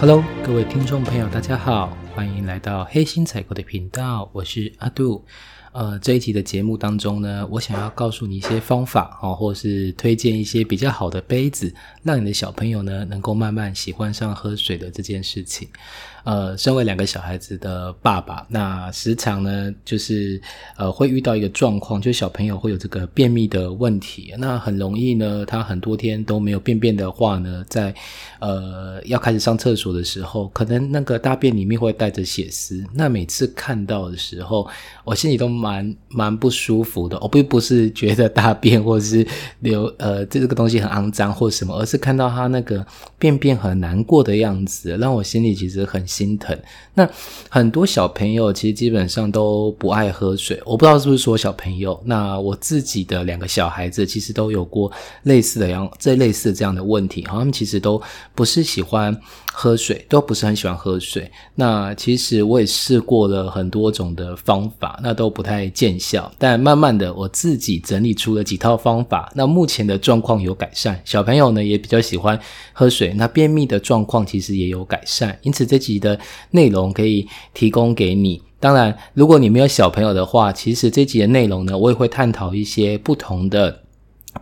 Hello，各位听众朋友，大家好，欢迎来到黑心采购的频道，我是阿杜。呃，这一集的节目当中呢，我想要告诉你一些方法哦，或是推荐一些比较好的杯子，让你的小朋友呢能够慢慢喜欢上喝水的这件事情。呃，身为两个小孩子的爸爸，那时常呢，就是呃，会遇到一个状况，就小朋友会有这个便秘的问题。那很容易呢，他很多天都没有便便的话呢，在呃要开始上厕所的时候，可能那个大便里面会带着血丝。那每次看到的时候，我心里都蛮蛮蛮不舒服的。我并不是觉得大便或者是流呃这个东西很肮脏或什么，而是看到他那个便便很难过的样子，让我心里其实很。心疼。那很多小朋友其实基本上都不爱喝水，我不知道是不是说小朋友。那我自己的两个小孩子其实都有过类似的样这类似这样的问题，他们其实都不是喜欢喝水，都不是很喜欢喝水。那其实我也试过了很多种的方法，那都不太太见效。但慢慢的，我自己整理出了几套方法，那目前的状况有改善，小朋友呢也比较喜欢喝水，那便秘的状况其实也有改善。因此这集的内容可以提供给你。当然，如果你没有小朋友的话，其实这集的内容呢，我也会探讨一些不同的。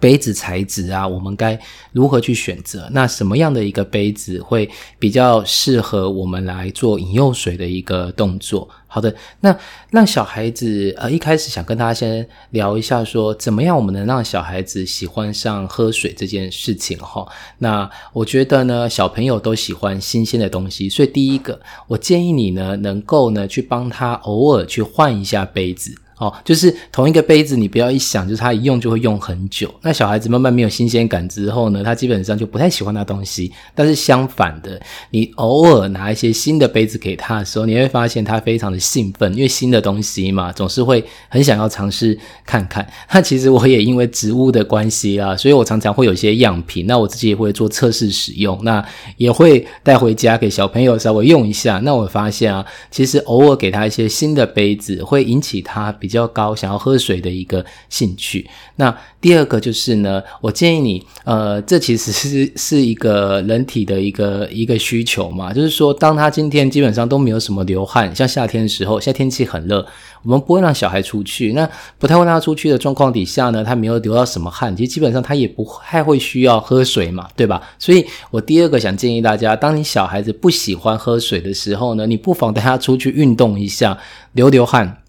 杯子材质啊，我们该如何去选择？那什么样的一个杯子会比较适合我们来做饮用水的一个动作？好的，那让小孩子呃一开始想跟大家先聊一下，说怎么样我们能让小孩子喜欢上喝水这件事情哈？那我觉得呢，小朋友都喜欢新鲜的东西，所以第一个，我建议你呢能够呢去帮他偶尔去换一下杯子。哦，就是同一个杯子，你不要一想，就是他一用就会用很久。那小孩子慢慢没有新鲜感之后呢，他基本上就不太喜欢那东西。但是相反的，你偶尔拿一些新的杯子给他的时候，你会发现他非常的兴奋，因为新的东西嘛，总是会很想要尝试看看。那其实我也因为植物的关系啊，所以我常常会有一些样品，那我自己也会做测试使用，那也会带回家给小朋友稍微用一下。那我发现啊，其实偶尔给他一些新的杯子，会引起他。比较高，想要喝水的一个兴趣。那第二个就是呢，我建议你，呃，这其实是是一个人体的一个一个需求嘛，就是说，当他今天基本上都没有什么流汗，像夏天的时候，现在天气很热，我们不会让小孩出去，那不太会让他出去的状况底下呢，他没有流到什么汗，其实基本上他也不太会需要喝水嘛，对吧？所以我第二个想建议大家，当你小孩子不喜欢喝水的时候呢，你不妨带他出去运动一下，流流汗。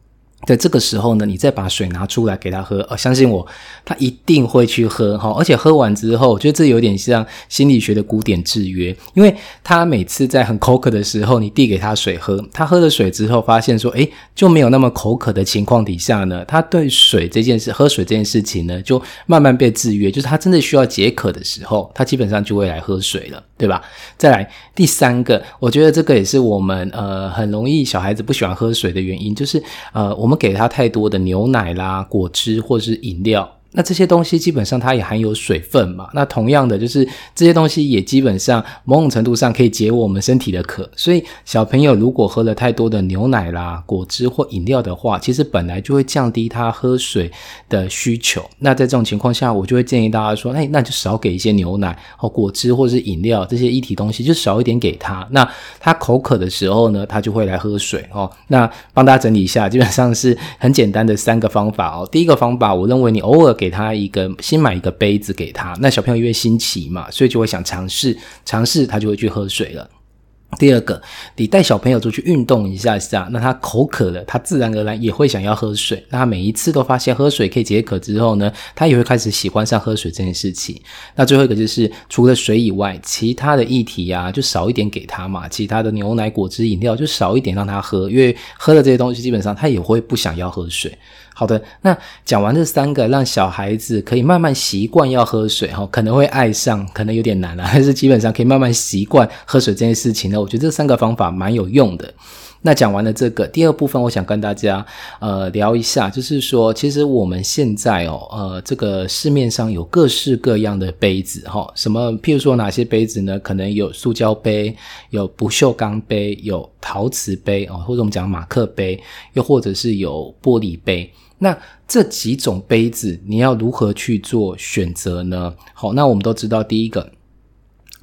在这个时候呢，你再把水拿出来给他喝，呃，相信我，他一定会去喝哈。而且喝完之后，我觉得这有点像心理学的古典制约，因为他每次在很口渴的时候，你递给他水喝，他喝了水之后，发现说，诶，就没有那么口渴的情况底下呢，他对水这件事，喝水这件事情呢，就慢慢被制约，就是他真的需要解渴的时候，他基本上就会来喝水了，对吧？再来第三个，我觉得这个也是我们呃很容易小孩子不喜欢喝水的原因，就是呃。我们给他太多的牛奶啦、果汁或是饮料。那这些东西基本上它也含有水分嘛，那同样的就是这些东西也基本上某种程度上可以解我们身体的渴，所以小朋友如果喝了太多的牛奶啦、果汁或饮料的话，其实本来就会降低他喝水的需求。那在这种情况下，我就会建议大家说，哎，那就少给一些牛奶或果汁或是饮料这些一体东西，就少一点给他。那他口渴的时候呢，他就会来喝水哦。那帮大家整理一下，基本上是很简单的三个方法哦。第一个方法，我认为你偶尔。给给他一个新买一个杯子给他，那小朋友因为新奇嘛，所以就会想尝试尝试，他就会去喝水了。第二个，你带小朋友出去运动一下下，那他口渴了，他自然而然也会想要喝水。那他每一次都发现喝水可以解渴之后呢，他也会开始喜欢上喝水这件事情。那最后一个就是，除了水以外，其他的液体啊，就少一点给他嘛。其他的牛奶、果汁、饮料就少一点让他喝，因为喝了这些东西，基本上他也会不想要喝水。好的，那讲完这三个，让小孩子可以慢慢习惯要喝水哈，可能会爱上，可能有点难了，但是基本上可以慢慢习惯喝水这件事情呢。我觉得这三个方法蛮有用的。那讲完了这个第二部分，我想跟大家呃聊一下，就是说，其实我们现在哦，呃，这个市面上有各式各样的杯子哈，什么譬如说哪些杯子呢？可能有塑胶杯，有不锈钢杯，有陶瓷杯哦，或者我们讲马克杯，又或者是有玻璃杯。那这几种杯子，你要如何去做选择呢？好，那我们都知道，第一个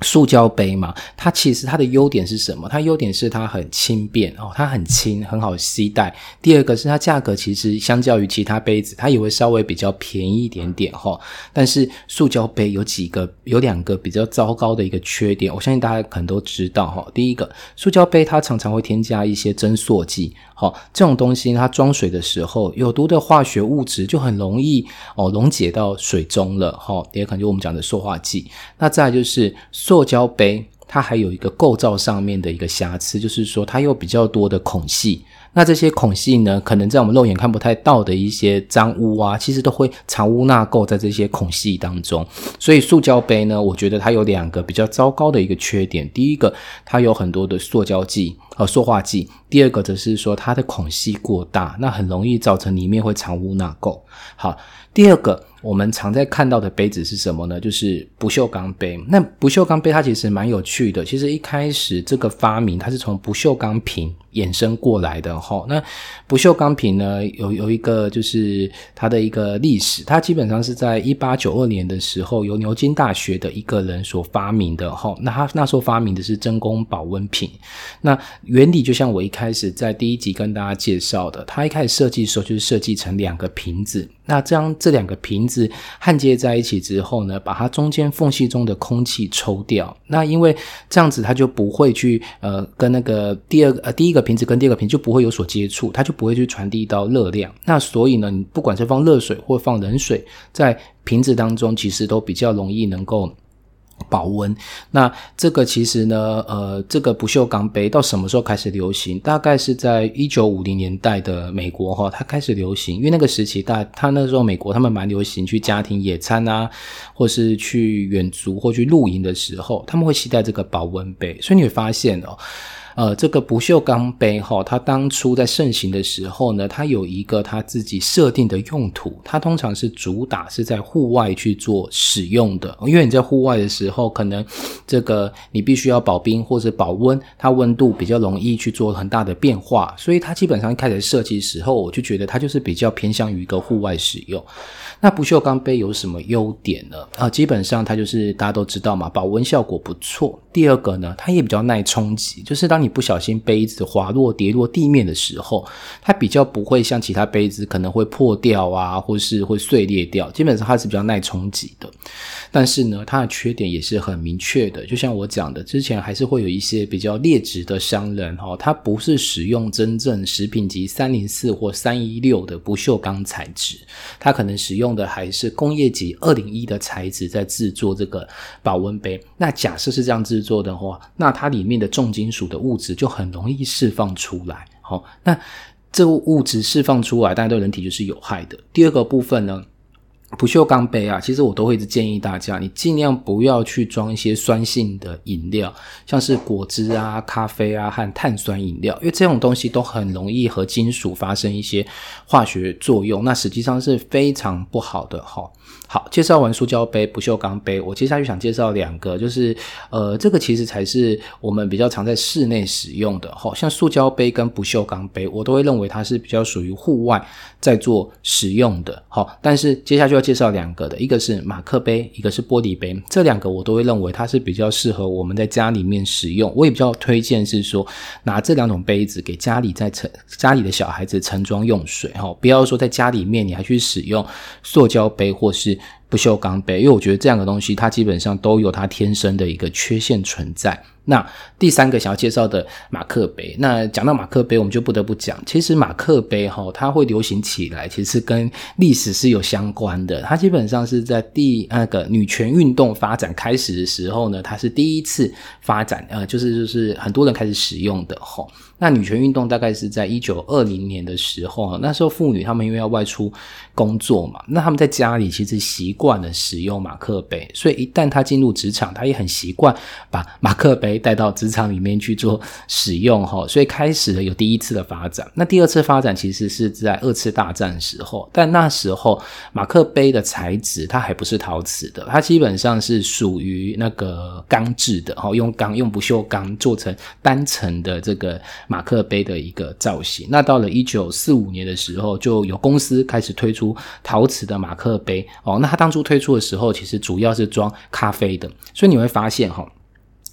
塑胶杯嘛，它其实它的优点是什么？它优点是它很轻便哦，它很轻，很好携带。第二个是它价格其实相较于其他杯子，它也会稍微比较便宜一点点哈。但是塑胶杯有几个有两个比较糟糕的一个缺点，我相信大家可能都知道哈。第一个，塑胶杯它常常会添加一些增塑剂，好，这种东西它装水的时候，有毒的化学物质就很容易哦溶解到水中了哈。第二可能就我们讲的塑化剂。那再就是塑塑胶杯，它还有一个构造上面的一个瑕疵，就是说它有比较多的孔隙。那这些孔隙呢，可能在我们肉眼看不太到的一些脏污啊，其实都会藏污纳垢在这些孔隙当中。所以塑胶杯呢，我觉得它有两个比较糟糕的一个缺点。第一个，它有很多的塑胶剂和塑化剂；第二个则是说它的孔隙过大，那很容易造成里面会藏污纳垢。好，第二个。我们常在看到的杯子是什么呢？就是不锈钢杯。那不锈钢杯它其实蛮有趣的。其实一开始这个发明它是从不锈钢瓶衍生过来的哈。那不锈钢瓶呢，有有一个就是它的一个历史，它基本上是在一八九二年的时候由牛津大学的一个人所发明的哈。那他那时候发明的是真空保温瓶。那原理就像我一开始在第一集跟大家介绍的，他一开始设计的时候就是设计成两个瓶子。那这样这两个瓶子焊接在一起之后呢，把它中间缝隙中的空气抽掉。那因为这样子，它就不会去呃跟那个第二个呃第一个瓶子跟第二个瓶就不会有所接触，它就不会去传递到热量。那所以呢，你不管是放热水或放冷水，在瓶子当中，其实都比较容易能够。保温，那这个其实呢，呃，这个不锈钢杯到什么时候开始流行？大概是在一九五零年代的美国哈，它开始流行，因为那个时期大，它那时候美国他们蛮流行去家庭野餐啊，或是去远足或去露营的时候，他们会携带这个保温杯，所以你会发现哦。呃，这个不锈钢杯哈，它当初在盛行的时候呢，它有一个它自己设定的用途，它通常是主打是在户外去做使用的，因为你在户外的时候，可能这个你必须要保冰或者保温，它温度比较容易去做很大的变化，所以它基本上一开始设计时候，我就觉得它就是比较偏向于一个户外使用。那不锈钢杯有什么优点呢？啊，基本上它就是大家都知道嘛，保温效果不错。第二个呢，它也比较耐冲击，就是当你你不小心杯子滑落跌落地面的时候，它比较不会像其他杯子可能会破掉啊，或是会碎裂掉。基本上它是比较耐冲击的。但是呢，它的缺点也是很明确的，就像我讲的，之前还是会有一些比较劣质的商人哈，他不是使用真正食品级三零四或三一六的不锈钢材质，他可能使用的还是工业级二零一的材质在制作这个保温杯。那假设是这样制作的话，那它里面的重金属的物物质就很容易释放出来。好，那这物质释放出来，大家对人体就是有害的。第二个部分呢？不锈钢杯啊，其实我都会一直建议大家，你尽量不要去装一些酸性的饮料，像是果汁啊、咖啡啊和碳酸饮料，因为这种东西都很容易和金属发生一些化学作用，那实际上是非常不好的哈。好，介绍完塑胶杯、不锈钢杯，我接下去想介绍两个，就是呃，这个其实才是我们比较常在室内使用的，好像塑胶杯跟不锈钢杯，我都会认为它是比较属于户外在做使用的，好，但是接下去要介绍两个的，一个是马克杯，一个是玻璃杯，这两个我都会认为它是比较适合我们在家里面使用，我也比较推荐是说拿这两种杯子给家里在盛家里的小孩子盛装用水，哈，不要说在家里面你还去使用塑胶杯或是。不锈钢杯，因为我觉得这样的东西，它基本上都有它天生的一个缺陷存在。那第三个想要介绍的马克杯，那讲到马克杯，我们就不得不讲，其实马克杯哈，它会流行起来，其实跟历史是有相关的。它基本上是在第那个女权运动发展开始的时候呢，它是第一次发展，呃，就是就是很多人开始使用的哈。那女权运动大概是在一九二零年的时候，那时候妇女她们因为要外出工作嘛，那她们在家里其实习惯了使用马克杯，所以一旦她进入职场，她也很习惯把马克杯。带到职场里面去做使用哈，所以开始了有第一次的发展。那第二次发展其实是在二次大战时候，但那时候马克杯的材质它还不是陶瓷的，它基本上是属于那个钢制的哈，用钢用不锈钢做成单层的这个马克杯的一个造型。那到了一九四五年的时候，就有公司开始推出陶瓷的马克杯哦。那它当初推出的时候，其实主要是装咖啡的，所以你会发现哈。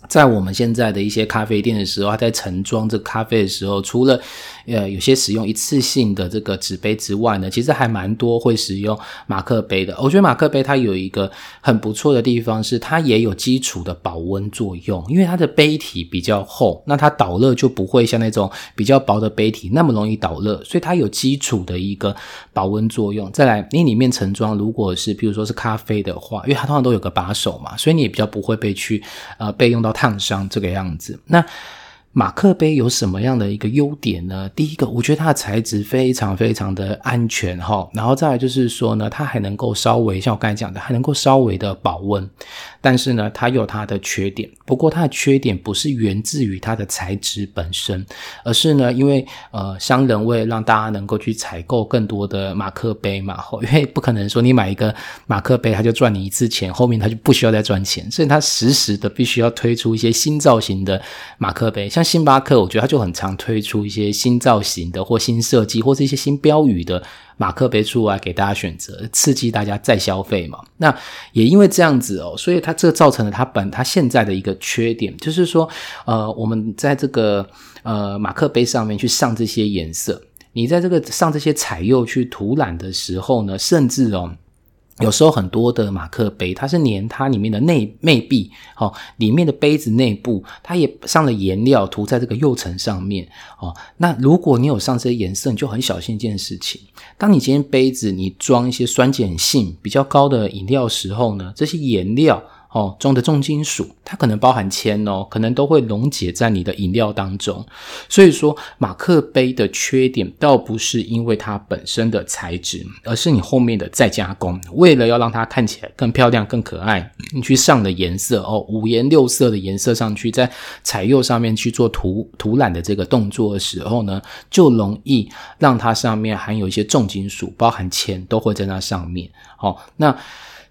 在我们现在的一些咖啡店的时候，它在盛装这咖啡的时候，除了呃有些使用一次性的这个纸杯之外呢，其实还蛮多会使用马克杯的。我觉得马克杯它有一个很不错的地方是，它也有基础的保温作用，因为它的杯体比较厚，那它导热就不会像那种比较薄的杯体那么容易导热，所以它有基础的一个保温作用。再来，你里面盛装如果是比如说是咖啡的话，因为它通常都有个把手嘛，所以你也比较不会被去呃被用到。烫伤这个样子，那。马克杯有什么样的一个优点呢？第一个，我觉得它的材质非常非常的安全哈，然后再来就是说呢，它还能够稍微像我刚才讲的，还能够稍微的保温，但是呢，它有它的缺点。不过它的缺点不是源自于它的材质本身，而是呢，因为呃，商人为了让大家能够去采购更多的马克杯嘛，因为不可能说你买一个马克杯他就赚你一次钱，后面他就不需要再赚钱，所以他时时的必须要推出一些新造型的马克杯，像。星巴克，我觉得它就很常推出一些新造型的或新设计，或是一些新标语的马克杯出来给大家选择，刺激大家再消费嘛。那也因为这样子哦，所以它这造成了它本它现在的一个缺点，就是说，呃，我们在这个呃马克杯上面去上这些颜色，你在这个上这些彩釉去涂染的时候呢，甚至哦。有时候很多的马克杯，它是连它里面的内内壁，哦，里面的杯子内部，它也上了颜料涂在这个釉层上面，哦，那如果你有上这些颜色，你就很小心一件事情，当你今天杯子你装一些酸碱性比较高的饮料时候呢，这些颜料。哦，中的重金属，它可能包含铅哦，可能都会溶解在你的饮料当中。所以说，马克杯的缺点倒不是因为它本身的材质，而是你后面的再加工。为了要让它看起来更漂亮、更可爱，你去上的颜色哦，五颜六色的颜色上去，在彩釉上面去做涂涂染的这个动作的时候呢，就容易让它上面含有一些重金属，包含铅都会在那上面。好，那。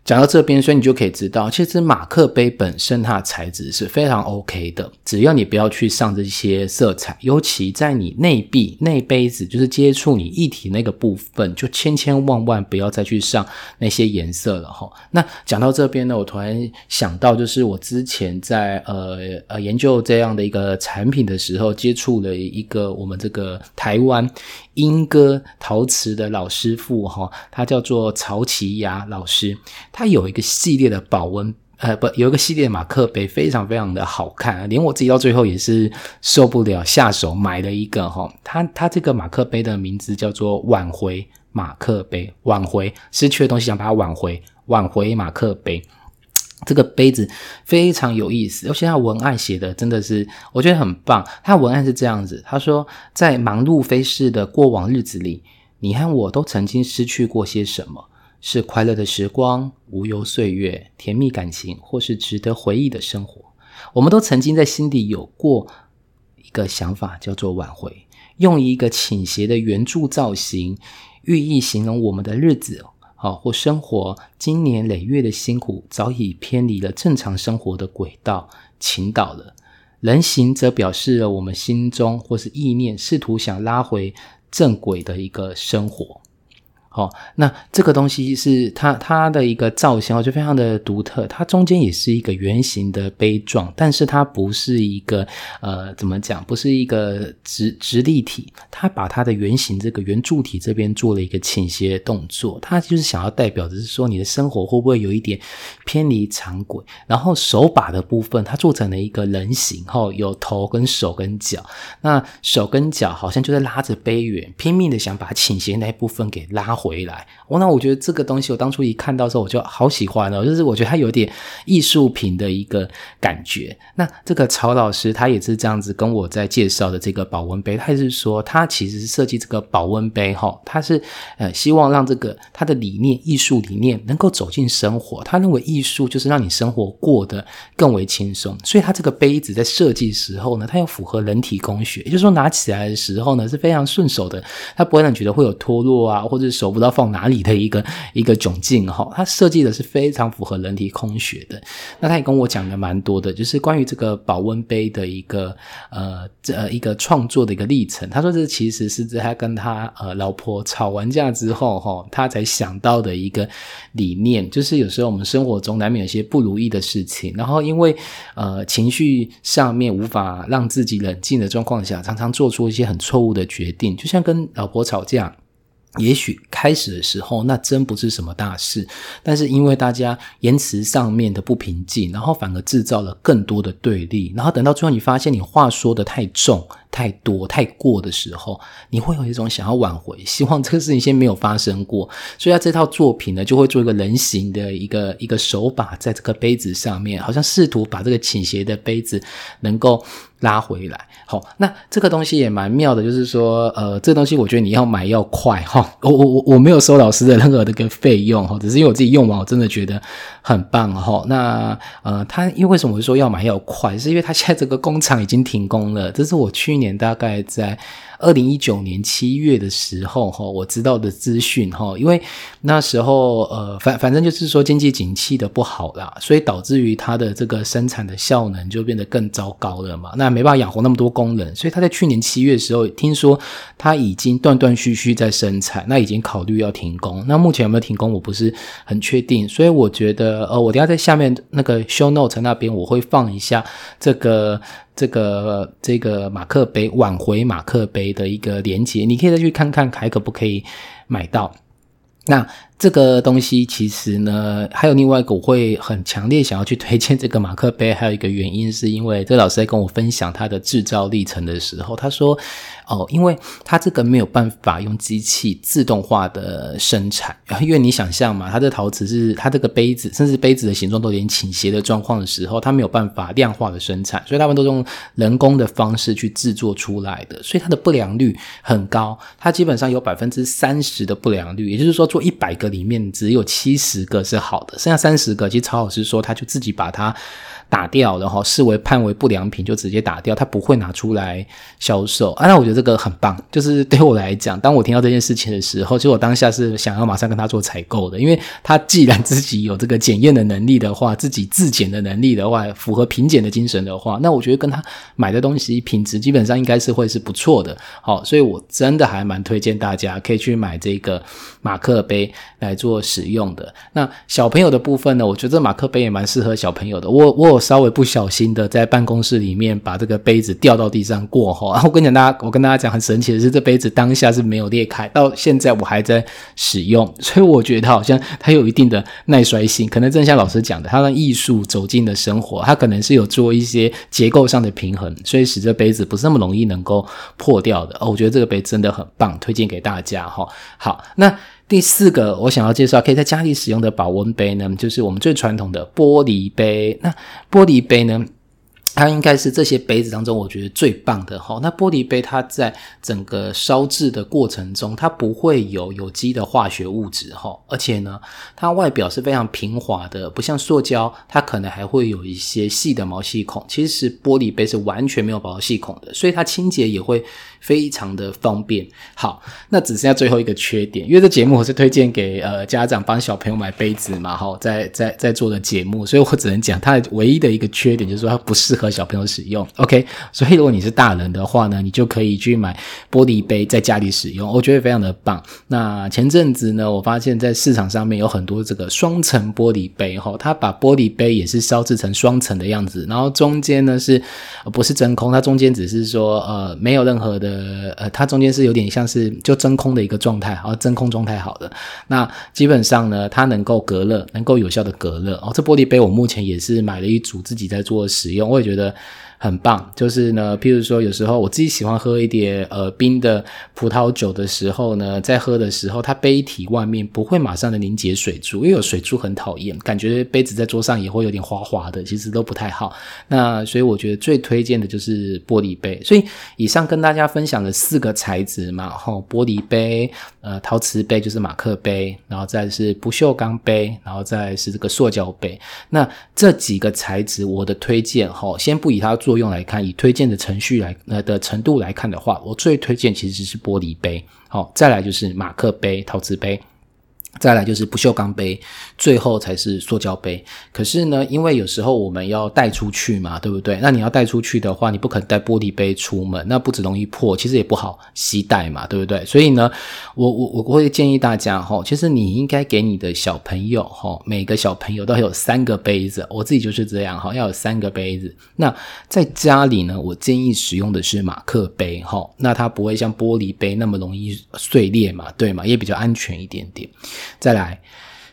讲到这边，所以你就可以知道，其实马克杯本身它的材质是非常 OK 的，只要你不要去上这些色彩，尤其在你内壁内杯子，就是接触你液体那个部分，就千千万万不要再去上那些颜色了哈。那讲到这边呢，我突然想到，就是我之前在呃呃研究这样的一个产品的时候，接触了一个我们这个台湾。莺歌陶瓷的老师傅哈，他叫做曹奇雅老师，它有一个系列的保温，呃，不，有一个系列马克杯，非常非常的好看，连我自己到最后也是受不了，下手买了一个哈。他他这个马克杯的名字叫做挽回马克杯，挽回失去的东西，想把它挽回，挽回马克杯。这个杯子非常有意思，而且它文案写的真的是我觉得很棒。它文案是这样子，他说：“在忙碌飞逝的过往日子里，你和我都曾经失去过些什么？是快乐的时光、无忧岁月、甜蜜感情，或是值得回忆的生活？我们都曾经在心底有过一个想法，叫做挽回，用一个倾斜的圆柱造型，寓意形容我们的日子。”好，或生活经年累月的辛苦，早已偏离了正常生活的轨道，倾倒了。人行则表示了我们心中或是意念，试图想拉回正轨的一个生活。好，那这个东西是它它的一个造型，就非常的独特。它中间也是一个圆形的杯状，但是它不是一个呃，怎么讲？不是一个直直立体。它把它的圆形这个圆柱体这边做了一个倾斜动作，它就是想要代表的是说，你的生活会不会有一点偏离常轨？然后手把的部分，它做成了一个人形，哈，有头跟手跟脚。那手跟脚好像就在拉着杯缘，拼命的想把倾斜那一部分给拉。回来，我那我觉得这个东西，我当初一看到时候，我就好喜欢哦，就是我觉得它有点艺术品的一个感觉。那这个曹老师他也是这样子跟我在介绍的这个保温杯，他也是说他其实设计这个保温杯哈，他是呃希望让这个他的理念艺术理念能够走进生活。他认为艺术就是让你生活过得更为轻松，所以他这个杯子在设计时候呢，它要符合人体工学，也就是说拿起来的时候呢是非常顺手的，它不会让你觉得会有脱落啊，或者手。手不知道放哪里的一个一个窘境哈。它设计的是非常符合人体工学的。那他也跟我讲的蛮多的，就是关于这个保温杯的一个呃这一个创作的一个历程。他说这其实是在他跟他呃老婆吵完架之后哈，他才想到的一个理念，就是有时候我们生活中难免有些不如意的事情，然后因为呃情绪上面无法让自己冷静的状况下，常常做出一些很错误的决定，就像跟老婆吵架。也许开始的时候那真不是什么大事，但是因为大家言辞上面的不平静，然后反而制造了更多的对立，然后等到最后你发现你话说的太重、太多、太过的时候，你会有一种想要挽回，希望这个事情先没有发生过。所以他这套作品呢，就会做一个人形的一个一个手把在这个杯子上面，好像试图把这个倾斜的杯子能够。拉回来，好，那这个东西也蛮妙的，就是说，呃，这东西我觉得你要买要快哈，我我我我没有收老师的任何的个费用哈，只是因为我自己用完，我真的觉得很棒哈。那呃，他因为为什么说要买要快，是因为他现在这个工厂已经停工了，这是我去年大概在。二零一九年七月的时候，哈，我知道的资讯，哈，因为那时候，呃，反反正就是说经济景气的不好啦，所以导致于它的这个生产的效能就变得更糟糕了嘛，那没办法养活那么多工人，所以他在去年七月的时候，听说他已经断断续续在生产，那已经考虑要停工，那目前有没有停工，我不是很确定，所以我觉得，呃，我等下在下面那个 show note 那边我会放一下这个。这个这个马克杯挽回马克杯的一个连接，你可以再去看看还可不可以买到。那这个东西其实呢，还有另外一个我会很强烈想要去推荐这个马克杯，还有一个原因是因为这老师在跟我分享他的制造历程的时候，他说。哦，因为它这个没有办法用机器自动化的生产，因为你想象嘛，它的陶瓷是它这个杯子，甚至杯子的形状都有点倾斜的状况的时候，它没有办法量化的生产，所以他们都用人工的方式去制作出来的，所以它的不良率很高，它基本上有百分之三十的不良率，也就是说做一百个里面只有七十个是好的，剩下三十个，其实曹老师说他就自己把它。打掉，然后视为判为不良品，就直接打掉，他不会拿出来销售啊。那我觉得这个很棒，就是对我来讲，当我听到这件事情的时候，其实我当下是想要马上跟他做采购的，因为他既然自己有这个检验的能力的话，自己自检的能力的话，符合品检的精神的话，那我觉得跟他买的东西品质基本上应该是会是不错的。好，所以我真的还蛮推荐大家可以去买这个马克杯来做使用的。那小朋友的部分呢，我觉得马克杯也蛮适合小朋友的。我我有。稍微不小心的在办公室里面把这个杯子掉到地上过后，然后我跟讲大家，我跟大家讲很神奇的是，这杯子当下是没有裂开，到现在我还在使用，所以我觉得好像它有一定的耐摔性，可能正像老师讲的，它让艺术走进了生活，它可能是有做一些结构上的平衡，所以使这杯子不是那么容易能够破掉的。哦，我觉得这个杯真的很棒，推荐给大家哈。好，那。第四个，我想要介绍可以在家里使用的保温杯呢，就是我们最传统的玻璃杯。那玻璃杯呢？它应该是这些杯子当中，我觉得最棒的哈。那玻璃杯它在整个烧制的过程中，它不会有有机的化学物质哈，而且呢，它外表是非常平滑的，不像塑胶，它可能还会有一些细的毛细孔。其实玻璃杯是完全没有毛细孔的，所以它清洁也会非常的方便。好，那只剩下最后一个缺点，因为这节目我是推荐给呃家长帮小朋友买杯子嘛，哈，在在在做的节目，所以我只能讲它唯一的一个缺点就是说它不适合。小朋友使用，OK，所以如果你是大人的话呢，你就可以去买玻璃杯在家里使用，我觉得非常的棒。那前阵子呢，我发现在市场上面有很多这个双层玻璃杯，哈，它把玻璃杯也是烧制成双层的样子，然后中间呢是不是真空？它中间只是说呃没有任何的呃，它中间是有点像是就真空的一个状态，哦，真空状态好的。那基本上呢，它能够隔热，能够有效的隔热。哦，这玻璃杯我目前也是买了一组自己在做使用，我也觉得。很棒，就是呢，譬如说，有时候我自己喜欢喝一点呃冰的葡萄酒的时候呢，在喝的时候，它杯体外面不会马上的凝结水珠，因为有水珠很讨厌，感觉杯子在桌上也会有点滑滑的，其实都不太好。那所以我觉得最推荐的就是玻璃杯。所以以上跟大家分享的四个材质嘛，吼，玻璃杯、呃陶瓷杯就是马克杯，然后再是不锈钢杯，然后再是这个塑胶杯。那这几个材质我的推荐，哈，先不以它的。作用来看，以推荐的程序来呃的程度来看的话，我最推荐其实是玻璃杯，好，再来就是马克杯、陶瓷杯。再来就是不锈钢杯，最后才是塑胶杯。可是呢，因为有时候我们要带出去嘛，对不对？那你要带出去的话，你不可能带玻璃杯出门，那不止容易破，其实也不好携带嘛，对不对？所以呢，我我我会建议大家哈，其实你应该给你的小朋友哈，每个小朋友都有三个杯子。我自己就是这样哈，要有三个杯子。那在家里呢，我建议使用的是马克杯哈，那它不会像玻璃杯那么容易碎裂嘛，对吗？也比较安全一点点。再来，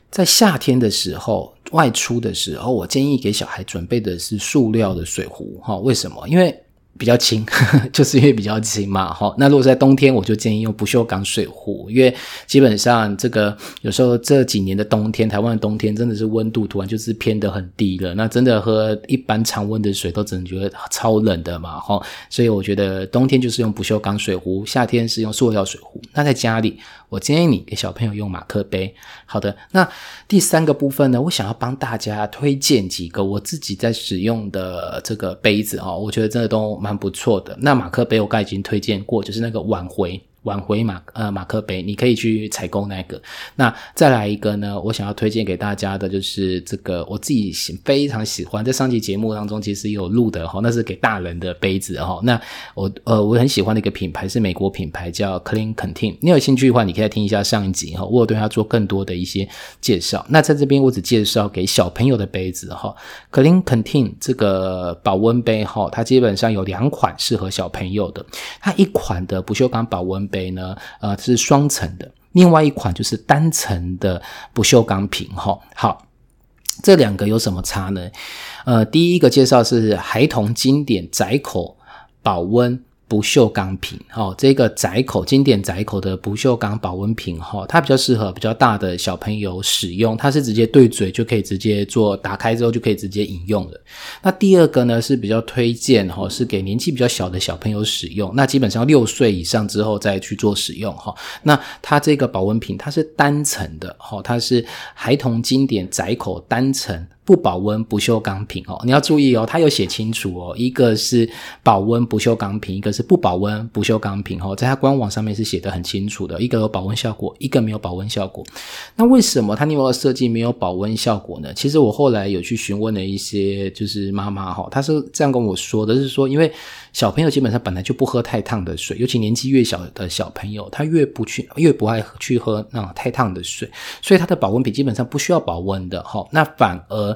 在夏天的时候外出的时候，我建议给小孩准备的是塑料的水壶，哈，为什么？因为。比较轻，就是因为比较轻嘛，哈。那如果在冬天，我就建议用不锈钢水壶，因为基本上这个有时候这几年的冬天，台湾的冬天真的是温度突然就是偏的很低了，那真的喝一般常温的水都只能觉得超冷的嘛，哈。所以我觉得冬天就是用不锈钢水壶，夏天是用塑料水壶。那在家里，我建议你给小朋友用马克杯。好的，那第三个部分呢，我想要帮大家推荐几个我自己在使用的这个杯子哦，我觉得真的都。蛮不错的。那马克杯我刚已经推荐过，就是那个挽回。挽回马呃马克杯，你可以去采购那个。那再来一个呢？我想要推荐给大家的就是这个，我自己非常喜欢，在上期节目当中其实有录的哈，那是给大人的杯子哈。那我呃我很喜欢的一个品牌是美国品牌叫 Clean Contain。你有兴趣的话，你可以听一下上一集哈，我有对它做更多的一些介绍。那在这边我只介绍给小朋友的杯子哈，Clean Contain 这个保温杯哈，它基本上有两款适合小朋友的，它一款的不锈钢保温杯。杯呢？呃，是双层的，另外一款就是单层的不锈钢瓶。哈，好，这两个有什么差呢？呃，第一个介绍是孩童经典窄口保温。不锈钢瓶，哈，这个窄口经典窄口的不锈钢保温瓶，哈，它比较适合比较大的小朋友使用，它是直接对嘴就可以直接做，打开之后就可以直接饮用了。那第二个呢是比较推荐，哈，是给年纪比较小的小朋友使用，那基本上六岁以上之后再去做使用，哈。那它这个保温瓶它是单层的，哈，它是孩童经典窄口单层。不保温不锈钢瓶哦，你要注意哦，它有写清楚哦，一个是保温不锈钢瓶，一个是不保温不锈钢瓶哦，在它官网上面是写的很清楚的，一个有保温效果，一个没有保温效果。那为什么它另外的设计没有保温效果呢？其实我后来有去询问了一些就是妈妈哈，她是这样跟我说的，是说因为。小朋友基本上本来就不喝太烫的水，尤其年纪越小的小朋友，他越不去越不爱去喝那种太烫的水，所以他的保温瓶基本上不需要保温的哈。那反而。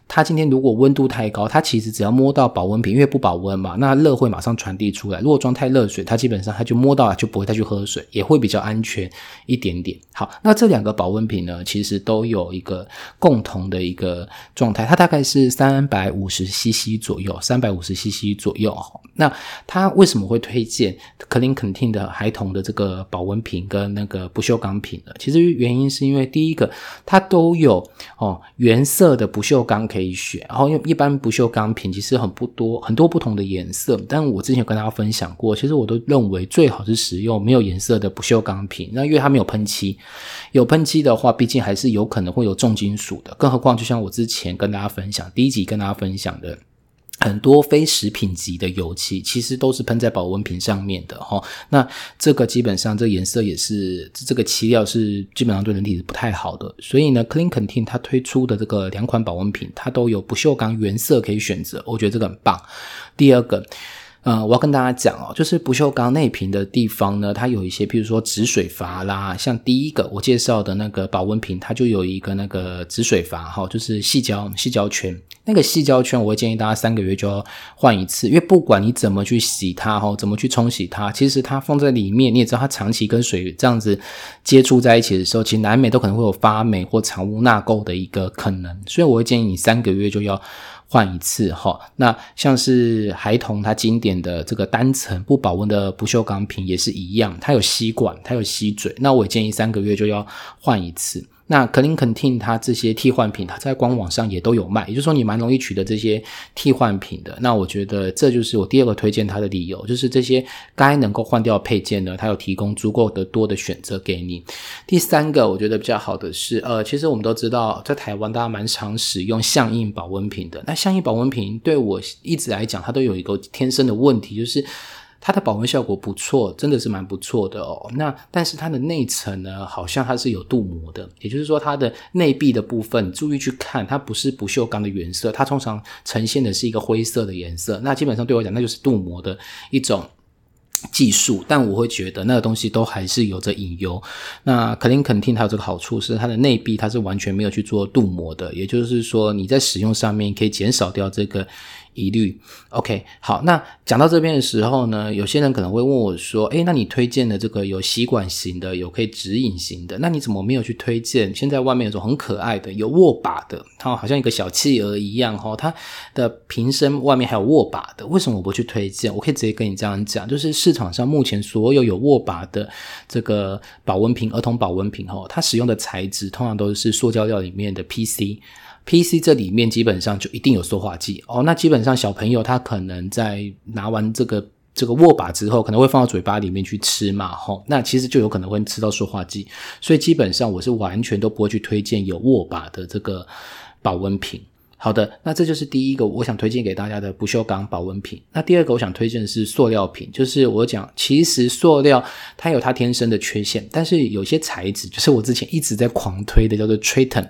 它今天如果温度太高，它其实只要摸到保温瓶，因为不保温嘛，那热会马上传递出来。如果装太热水，它基本上它就摸到了，就不会再去喝水，也会比较安全一点点。好，那这两个保温瓶呢，其实都有一个共同的一个状态，它大概是三百五十 CC 左右，三百五十 CC 左右。那它为什么会推荐 Clean Contain 的孩童的这个保温瓶跟那个不锈钢瓶呢？其实原因是因为第一个，它都有哦原色的不锈钢可以。可以选，然后因为一般不锈钢瓶其实很不多，很多不同的颜色。但我之前跟大家分享过，其实我都认为最好是使用没有颜色的不锈钢瓶。那因为它没有喷漆，有喷漆的话，毕竟还是有可能会有重金属的。更何况，就像我之前跟大家分享第一集跟大家分享的。很多非食品级的油漆，其实都是喷在保温瓶上面的哈。那这个基本上，这颜色也是这个漆料是基本上对人体是不太好的。所以呢，Clean Contin 它推出的这个两款保温瓶，它都有不锈钢原色可以选择，我觉得这个很棒。第二个。呃，我要跟大家讲哦，就是不锈钢内瓶的地方呢，它有一些，譬如说止水阀啦，像第一个我介绍的那个保温瓶，它就有一个那个止水阀哈，就是细胶细胶圈，那个细胶圈我会建议大家三个月就要换一次，因为不管你怎么去洗它哈，怎么去冲洗它，其实它放在里面，你也知道它长期跟水这样子接触在一起的时候，其实难免都可能会有发霉或藏污纳垢的一个可能，所以我会建议你三个月就要。换一次哈，那像是孩童他经典的这个单层不保温的不锈钢瓶也是一样，它有吸管，它有吸嘴，那我建议三个月就要换一次。那 Clean Contain 它这些替换品，它在官网上也都有卖，也就是说你蛮容易取得这些替换品的。那我觉得这就是我第二个推荐它的理由，就是这些该能够换掉配件呢，它有提供足够的多的选择给你。第三个我觉得比较好的是，呃，其实我们都知道，在台湾大家蛮常使用象印保温瓶的。那象印保温瓶对我一直来讲，它都有一个天生的问题，就是。它的保温效果不错，真的是蛮不错的哦。那但是它的内层呢，好像它是有镀膜的，也就是说它的内壁的部分，注意去看，它不是不锈钢的原色，它通常呈现的是一个灰色的颜色。那基本上对我讲，那就是镀膜的一种技术。但我会觉得那个东西都还是有着隐忧。那肯定肯定它有这个好处是，它的内壁它是完全没有去做镀膜的，也就是说你在使用上面可以减少掉这个。疑虑，OK，好，那讲到这边的时候呢，有些人可能会问我说：“诶，那你推荐的这个有吸管型的，有可以指引型的，那你怎么没有去推荐？现在外面有种很可爱的，有握把的，它好像一个小企鹅一样，哈，它的瓶身外面还有握把的，为什么我不去推荐？我可以直接跟你这样讲，就是市场上目前所有有握把的这个保温瓶，儿童保温瓶，哈，它使用的材质通常都是塑胶料里面的 PC。PC 这里面基本上就一定有塑化剂哦，那基本上小朋友他可能在拿完这个这个握把之后，可能会放到嘴巴里面去吃嘛，吼，那其实就有可能会吃到塑化剂，所以基本上我是完全都不会去推荐有握把的这个保温瓶。好的，那这就是第一个我想推荐给大家的不锈钢保温瓶。那第二个我想推荐的是塑料瓶，就是我讲其实塑料它有它天生的缺陷，但是有些材质就是我之前一直在狂推的，叫做 Triton。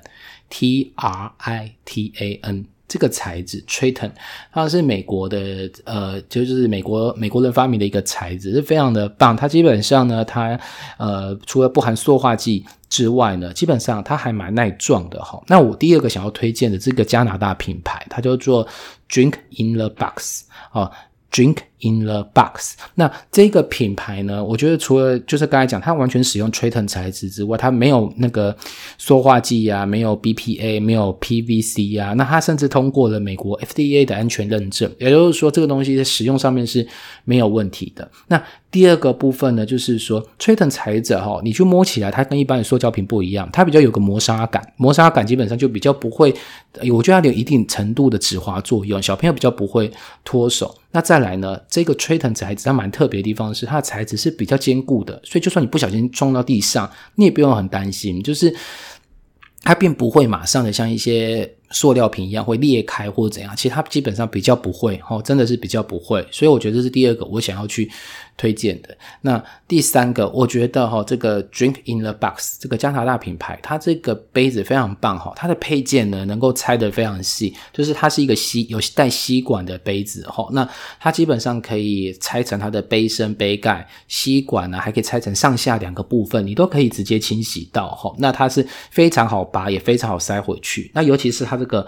T R I T A N 这个材质，Triton，它是美国的，呃，就是美国美国人发明的一个材质，是非常的棒。它基本上呢，它呃，除了不含塑化剂之外呢，基本上它还蛮耐撞的哈。那我第二个想要推荐的这个加拿大品牌，它叫做 Drink in the Box 哦。Drink in the box。那这个品牌呢？我觉得除了就是刚才讲，它完全使用 Triton 材质之外，它没有那个塑化剂呀，没有 BPA，没有 PVC 呀。那它甚至通过了美国 FDA 的安全认证，也就是说，这个东西在使用上面是没有问题的。那第二个部分呢，就是说，Triton 材质哈，你去摸起来，它跟一般的塑胶瓶不一样，它比较有个磨砂感，磨砂感基本上就比较不会，我觉得它有一定程度的止滑作用，小朋友比较不会脱手。那再来呢，这个吹藤材质它蛮特别的地方是，它的材质是比较坚固的，所以就算你不小心撞到地上，你也不用很担心，就是它并不会马上的像一些。塑料瓶一样会裂开或者怎样，其实它基本上比较不会，哦，真的是比较不会，所以我觉得这是第二个我想要去推荐的。那第三个，我觉得哈，这个 Drink in the Box 这个加拿大品牌，它这个杯子非常棒哈，它的配件呢能够拆得非常细，就是它是一个吸有带吸管的杯子哈，那它基本上可以拆成它的杯身、杯盖、吸管呢，还可以拆成上下两个部分，你都可以直接清洗到哈，那它是非常好拔，也非常好塞回去，那尤其是它。这个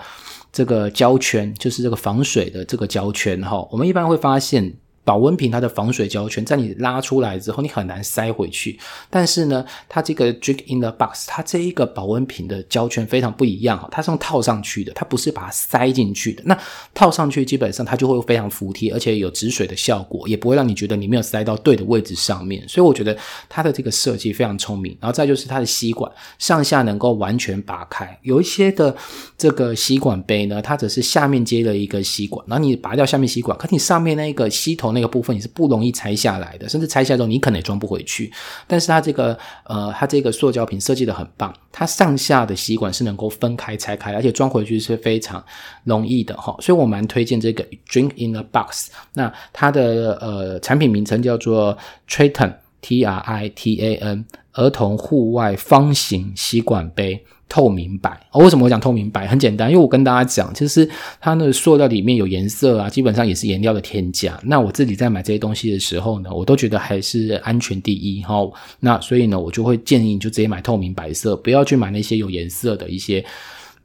这个胶圈就是这个防水的这个胶圈哈，我们一般会发现。保温瓶它的防水胶圈，在你拉出来之后，你很难塞回去。但是呢，它这个 Drink in the Box，它这一个保温瓶的胶圈非常不一样哈，它是用套上去的，它不是把它塞进去的。那套上去基本上它就会非常服帖，而且有止水的效果，也不会让你觉得你没有塞到对的位置上面。所以我觉得它的这个设计非常聪明。然后再就是它的吸管上下能够完全拔开，有一些的这个吸管杯呢，它只是下面接了一个吸管，然后你拔掉下面吸管，可你上面那个吸头。那个部分也是不容易拆下来的，甚至拆下来之后你可能也装不回去。但是它这个呃，它这个塑胶瓶设计的很棒，它上下的吸管是能够分开拆开，而且装回去是非常容易的哈。所以我蛮推荐这个 Drink in a Box。那它的呃产品名称叫做 Triton T R I T A N 儿童户外方形吸管杯。透明白哦，为什么我讲透明白？很简单，因为我跟大家讲，其实它那个塑料里面有颜色啊，基本上也是颜料的添加。那我自己在买这些东西的时候呢，我都觉得还是安全第一哈。那所以呢，我就会建议你就直接买透明白色，不要去买那些有颜色的一些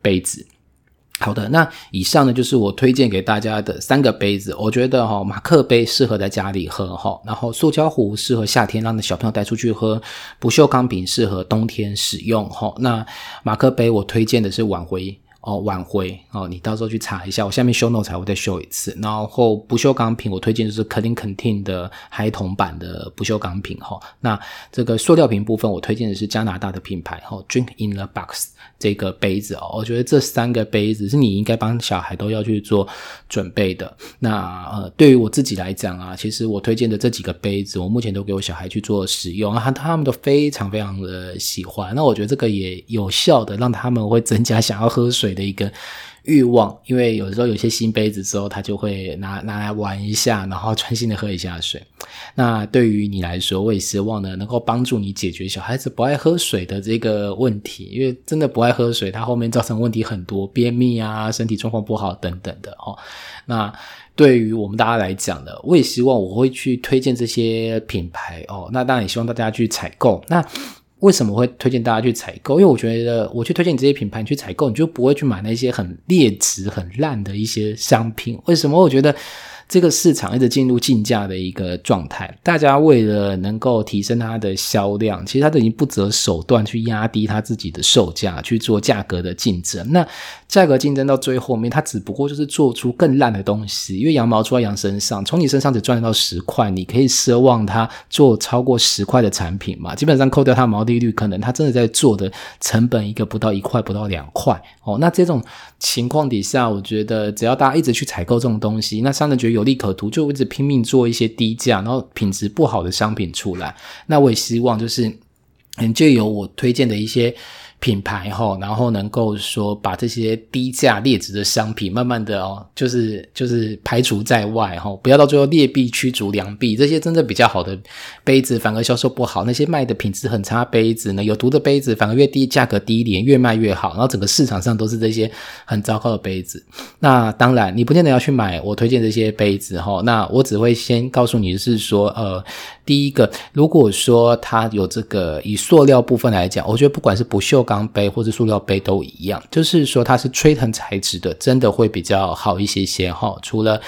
杯子。好的，那以上呢就是我推荐给大家的三个杯子。我觉得哈，马克杯适合在家里喝哈，然后塑胶壶适合夏天让小朋友带出去喝，不锈钢瓶适合冬天使用哈。那马克杯我推荐的是挽回。哦挽回哦，你到时候去查一下，我下面 show note 才会再修一次。然后不锈钢瓶，我推荐就是 Clean Contain 的孩童版的不锈钢瓶哈。那这个塑料瓶部分，我推荐的是加拿大的品牌哈，Drink in the Box 这个杯子哦，我觉得这三个杯子是你应该帮小孩都要去做准备的。那呃，对于我自己来讲啊，其实我推荐的这几个杯子，我目前都给我小孩去做使用啊，他们都非常非常的喜欢。那我觉得这个也有效的让他们会增加想要喝水的一个欲望，因为有时候有些新杯子之后，他就会拿拿来玩一下，然后专心的喝一下水。那对于你来说，我也希望呢，能够帮助你解决小孩子不爱喝水的这个问题，因为真的不爱喝水，他后面造成问题很多，便秘啊，身体状况不好等等的哦。那对于我们大家来讲呢，我也希望我会去推荐这些品牌哦。那当然也希望大家去采购。那为什么会推荐大家去采购？因为我觉得我去推荐你这些品牌，你去采购，你就不会去买那些很劣质、很烂的一些商品。为什么？我觉得。这个市场一直进入竞价的一个状态，大家为了能够提升它的销量，其实它都已经不择手段去压低它自己的售价，去做价格的竞争。那价格竞争到最后面，它只不过就是做出更烂的东西，因为羊毛出在羊身上，从你身上只赚到十块，你可以奢望它做超过十块的产品嘛？基本上扣掉它毛利率，可能它真的在做的成本一个不到一块，不到两块哦。那这种情况底下，我觉得只要大家一直去采购这种东西，那商人觉得有利可图，就一直拼命做一些低价，然后品质不好的商品出来。那我也希望就是，嗯，就有我推荐的一些。品牌哈，然后能够说把这些低价劣质的商品，慢慢的哦，就是就是排除在外哈，不要到最后劣币驱逐良币，这些真的比较好的杯子反而销售不好，那些卖的品质很差杯子呢，有毒的杯子反而越低价格低廉，越卖越好，然后整个市场上都是这些很糟糕的杯子。那当然你不见得要去买我推荐这些杯子哈，那我只会先告诉你是说呃。第一个，如果说它有这个以塑料部分来讲，我觉得不管是不锈钢杯或者塑料杯都一样，就是说它是吹藤材质的，真的会比较好一些些哈。除了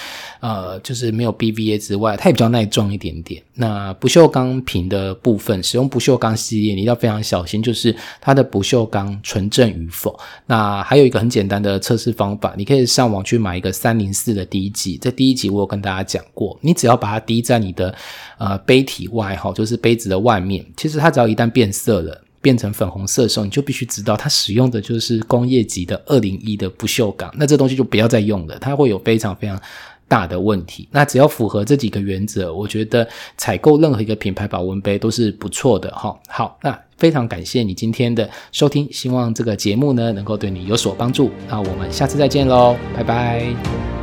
呃，就是没有 BVA 之外，它也比较耐撞一点点。那不锈钢瓶的部分，使用不锈钢系列，你要非常小心，就是它的不锈钢纯正与否。那还有一个很简单的测试方法，你可以上网去买一个三零四的滴剂，在第一集我有跟大家讲过，你只要把它滴在你的呃杯。体外哈，就是杯子的外面。其实它只要一旦变色了，变成粉红色的时候，你就必须知道它使用的就是工业级的二零一的不锈钢。那这东西就不要再用了，它会有非常非常大的问题。那只要符合这几个原则，我觉得采购任何一个品牌保温杯都是不错的哈。好，那非常感谢你今天的收听，希望这个节目呢能够对你有所帮助。那我们下次再见喽，拜拜。